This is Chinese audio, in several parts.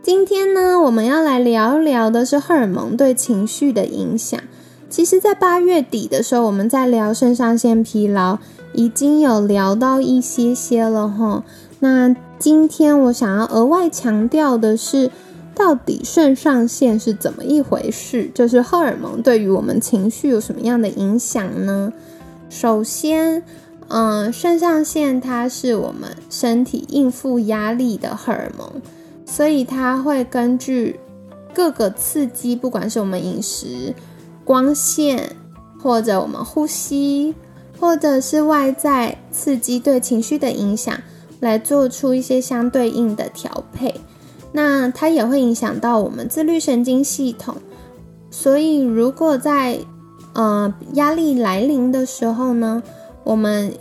今天呢，我们要来聊一聊的是荷尔蒙对情绪的影响。其实，在八月底的时候，我们在聊肾上腺疲劳，已经有聊到一些些了哈。那今天我想要额外强调的是，到底肾上腺是怎么一回事？就是荷尔蒙对于我们情绪有什么样的影响呢？首先，嗯，肾上腺它是我们身体应付压力的荷尔蒙。所以它会根据各个刺激，不管是我们饮食、光线，或者我们呼吸，或者是外在刺激对情绪的影响，来做出一些相对应的调配。那它也会影响到我们自律神经系统。所以如果在呃压力来临的时候呢，我们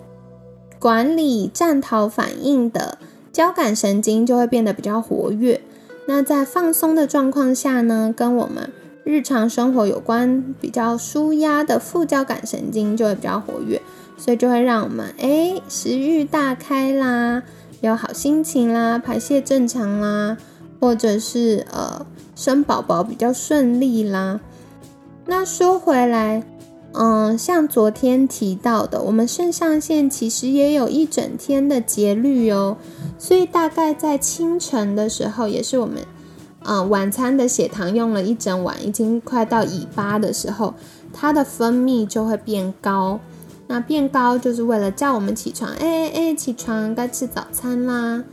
管理战逃反应的。交感神经就会变得比较活跃。那在放松的状况下呢，跟我们日常生活有关、比较舒压的副交感神经就会比较活跃，所以就会让我们哎食欲大开啦，有好心情啦，排泄正常啦，或者是呃生宝宝比较顺利啦。那说回来。嗯，像昨天提到的，我们肾上腺其实也有一整天的节律哦，所以大概在清晨的时候，也是我们嗯晚餐的血糖用了一整晚，已经快到尾巴的时候，它的分泌就会变高。那变高就是为了叫我们起床，哎哎哎，起床该吃早餐啦。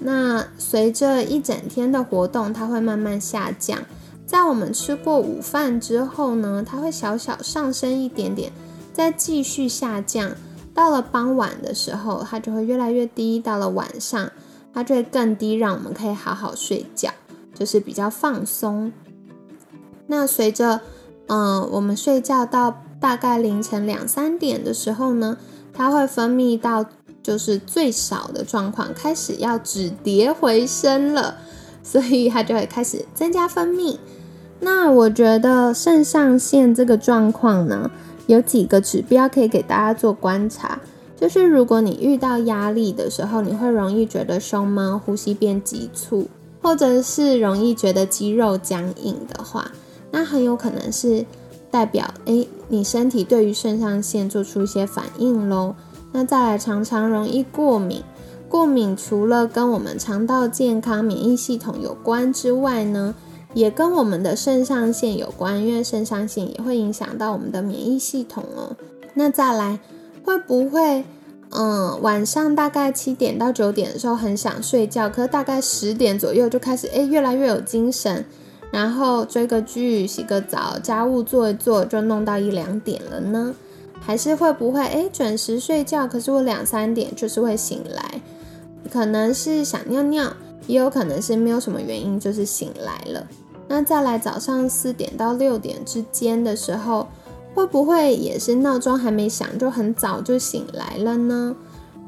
那随着一整天的活动，它会慢慢下降。在我们吃过午饭之后呢，它会小小上升一点点，再继续下降。到了傍晚的时候，它就会越来越低。到了晚上，它就会更低，让我们可以好好睡觉，就是比较放松。那随着，嗯，我们睡觉到大概凌晨两三点的时候呢，它会分泌到就是最少的状况，开始要止跌回升了，所以它就会开始增加分泌。那我觉得肾上腺这个状况呢，有几个指标可以给大家做观察。就是如果你遇到压力的时候，你会容易觉得胸闷、呼吸变急促，或者是容易觉得肌肉僵硬的话，那很有可能是代表诶，你身体对于肾上腺做出一些反应喽。那再来，常常容易过敏，过敏除了跟我们肠道健康、免疫系统有关之外呢？也跟我们的肾上腺有关，因为肾上腺也会影响到我们的免疫系统哦。那再来，会不会，嗯，晚上大概七点到九点的时候很想睡觉，可是大概十点左右就开始，哎，越来越有精神，然后追个剧、洗个澡、家务做一做，就弄到一两点了呢？还是会不会，哎，准时睡觉，可是我两三点就是会醒来，可能是想尿尿，也有可能是没有什么原因，就是醒来了。那再来早上四点到六点之间的时候，会不会也是闹钟还没响就很早就醒来了呢？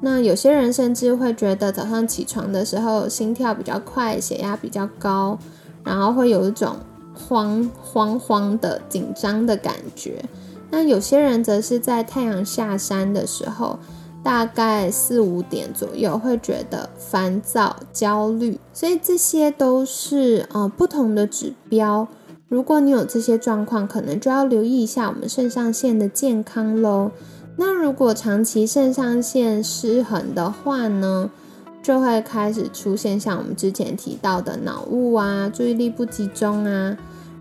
那有些人甚至会觉得早上起床的时候心跳比较快，血压比较高，然后会有一种慌慌慌的紧张的感觉。那有些人则是在太阳下山的时候。大概四五点左右会觉得烦躁、焦虑，所以这些都是呃不同的指标。如果你有这些状况，可能就要留意一下我们肾上腺的健康喽。那如果长期肾上腺失衡的话呢，就会开始出现像我们之前提到的脑雾啊、注意力不集中啊，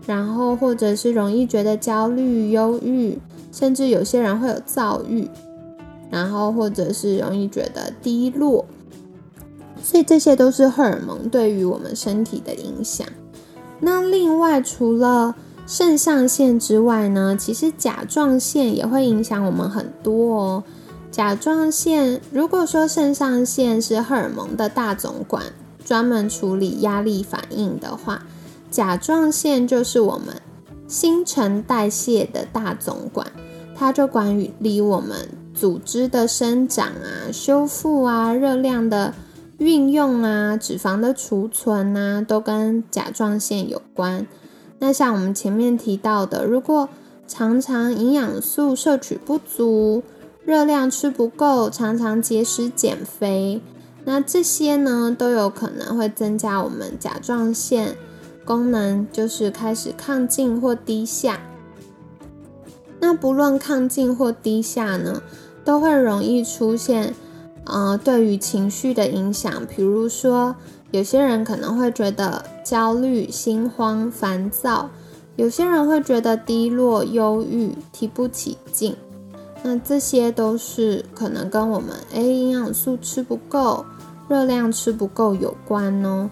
然后或者是容易觉得焦虑、忧郁，甚至有些人会有躁郁。然后或者是容易觉得低落，所以这些都是荷尔蒙对于我们身体的影响。那另外除了肾上腺之外呢，其实甲状腺也会影响我们很多哦。甲状腺如果说肾上腺是荷尔蒙的大总管，专门处理压力反应的话，甲状腺就是我们新陈代谢的大总管，它就管理我们组织的生长啊、修复啊、热量的运用啊、脂肪的储存啊，都跟甲状腺有关。那像我们前面提到的，如果常常营养素摄取不足，热量吃不够，常常节食减肥，那这些呢都有可能会增加我们甲状腺功能，就是开始亢进或低下。那不论亢进或低下呢，都会容易出现呃对于情绪的影响，比如说有些人可能会觉得焦虑、心慌、烦躁，有些人会觉得低落、忧郁、提不起劲。那这些都是可能跟我们诶营养素吃不够、热量吃不够有关哦。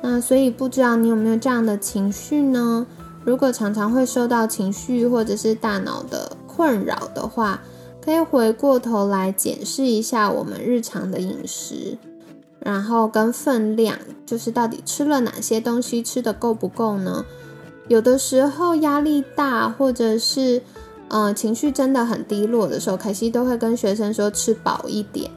那所以不知道你有没有这样的情绪呢？如果常常会受到情绪或者是大脑的困扰的话，可以回过头来检视一下我们日常的饮食，然后跟分量，就是到底吃了哪些东西，吃的够不够呢？有的时候压力大或者是。嗯，情绪真的很低落的时候，凯西都会跟学生说吃饱一点。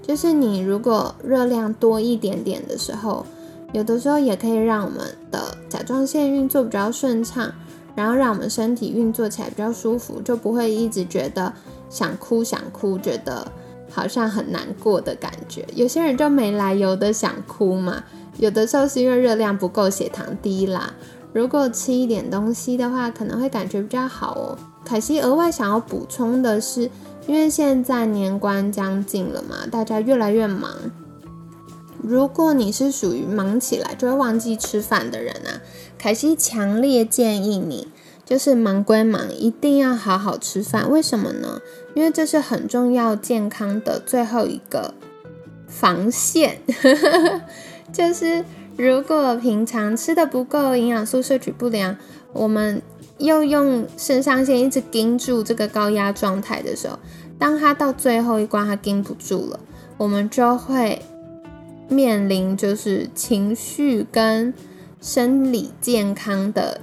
就是你如果热量多一点点的时候，有的时候也可以让我们的甲状腺运作比较顺畅，然后让我们身体运作起来比较舒服，就不会一直觉得想哭想哭，觉得好像很难过的感觉。有些人就没来由的想哭嘛，有的时候是因为热量不够，血糖低啦。如果吃一点东西的话，可能会感觉比较好哦。凯西额外想要补充的是，因为现在年关将近了嘛，大家越来越忙。如果你是属于忙起来就会忘记吃饭的人啊，凯西强烈建议你，就是忙归忙，一定要好好吃饭。为什么呢？因为这是很重要健康的最后一个防线，就是。如果平常吃的不够，营养素摄取不良，我们又用肾上腺一直盯住这个高压状态的时候，当它到最后一关它盯不住了，我们就会面临就是情绪跟生理健康的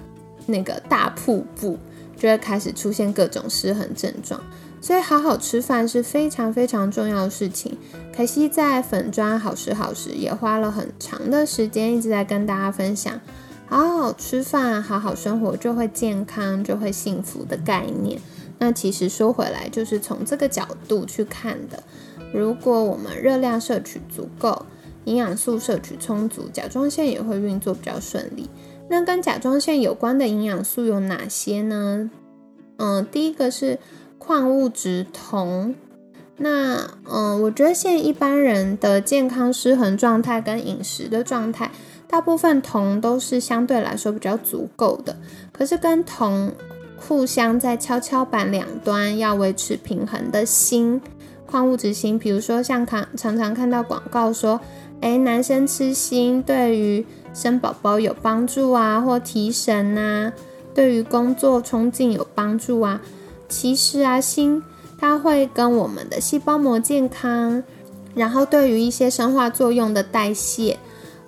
那个大瀑布，就会开始出现各种失衡症状。所以好好吃饭是非常非常重要的事情。凯西在粉砖好时好食也花了很长的时间，一直在跟大家分享，好好吃饭，好好生活就会健康，就会幸福的概念。那其实说回来，就是从这个角度去看的。如果我们热量摄取足够，营养素摄取充足，甲状腺也会运作比较顺利。那跟甲状腺有关的营养素有哪些呢？嗯，第一个是。矿物质铜，那嗯，我觉得现一般人的健康失衡状态跟饮食的状态，大部分铜都是相对来说比较足够的。可是跟铜互相在跷跷板两端要维持平衡的锌，矿物质锌，比如说像看常常看到广告说，哎，男生吃锌对于生宝宝有帮助啊，或提神啊，对于工作冲劲有帮助啊。其实啊，锌它会跟我们的细胞膜健康，然后对于一些生化作用的代谢，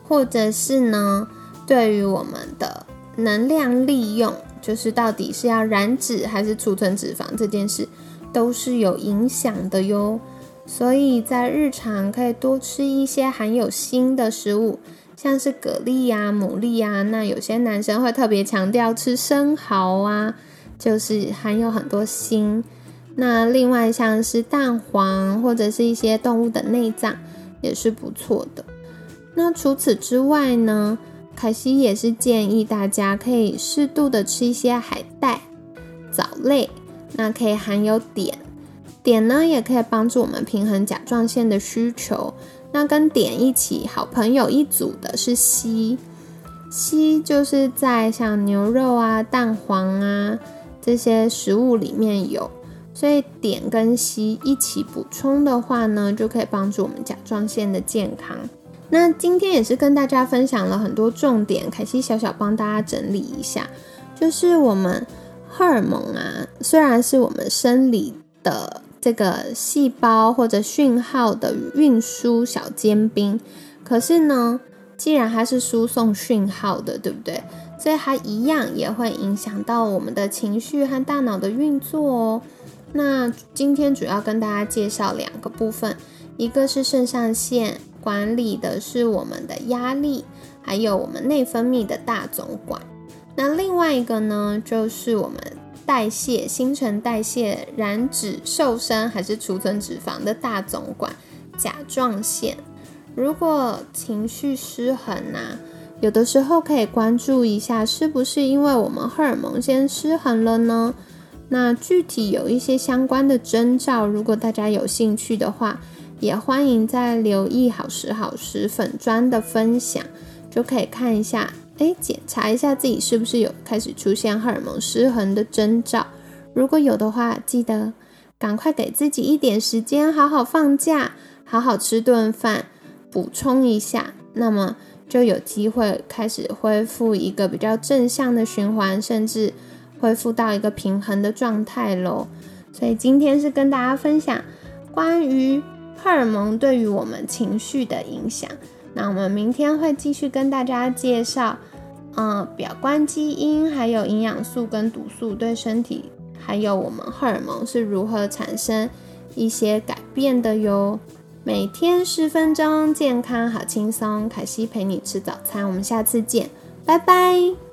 或者是呢，对于我们的能量利用，就是到底是要燃脂还是储存脂肪这件事，都是有影响的哟。所以在日常可以多吃一些含有锌的食物，像是蛤蜊呀、牡蛎呀。那有些男生会特别强调吃生蚝啊。就是含有很多锌，那另外像是蛋黄或者是一些动物的内脏也是不错的。那除此之外呢，凯西也是建议大家可以适度的吃一些海带、藻类，那可以含有碘，碘呢也可以帮助我们平衡甲状腺的需求。那跟碘一起好朋友一组的是硒，硒就是在像牛肉啊、蛋黄啊。这些食物里面有，所以碘跟硒一起补充的话呢，就可以帮助我们甲状腺的健康。那今天也是跟大家分享了很多重点，凯西小小帮大家整理一下，就是我们荷尔蒙啊，虽然是我们生理的这个细胞或者讯号的运输小尖兵，可是呢。既然它是输送讯号的，对不对？所以它一样也会影响到我们的情绪和大脑的运作哦。那今天主要跟大家介绍两个部分，一个是肾上腺管理的是我们的压力，还有我们内分泌的大总管。那另外一个呢，就是我们代谢、新陈代谢、燃脂、瘦身还是储存脂肪的大总管——甲状腺。如果情绪失衡啊，有的时候可以关注一下，是不是因为我们荷尔蒙先失衡了呢？那具体有一些相关的征兆，如果大家有兴趣的话，也欢迎在留意好时好时粉砖的分享，就可以看一下，哎，检查一下自己是不是有开始出现荷尔蒙失衡的征兆。如果有的话，记得赶快给自己一点时间，好好放假，好好吃顿饭。补充一下，那么就有机会开始恢复一个比较正向的循环，甚至恢复到一个平衡的状态喽。所以今天是跟大家分享关于荷尔蒙对于我们情绪的影响。那我们明天会继续跟大家介绍，嗯，表观基因还有营养素跟毒素对身体还有我们荷尔蒙是如何产生一些改变的哟。每天十分钟，健康好轻松。凯西陪你吃早餐，我们下次见，拜拜。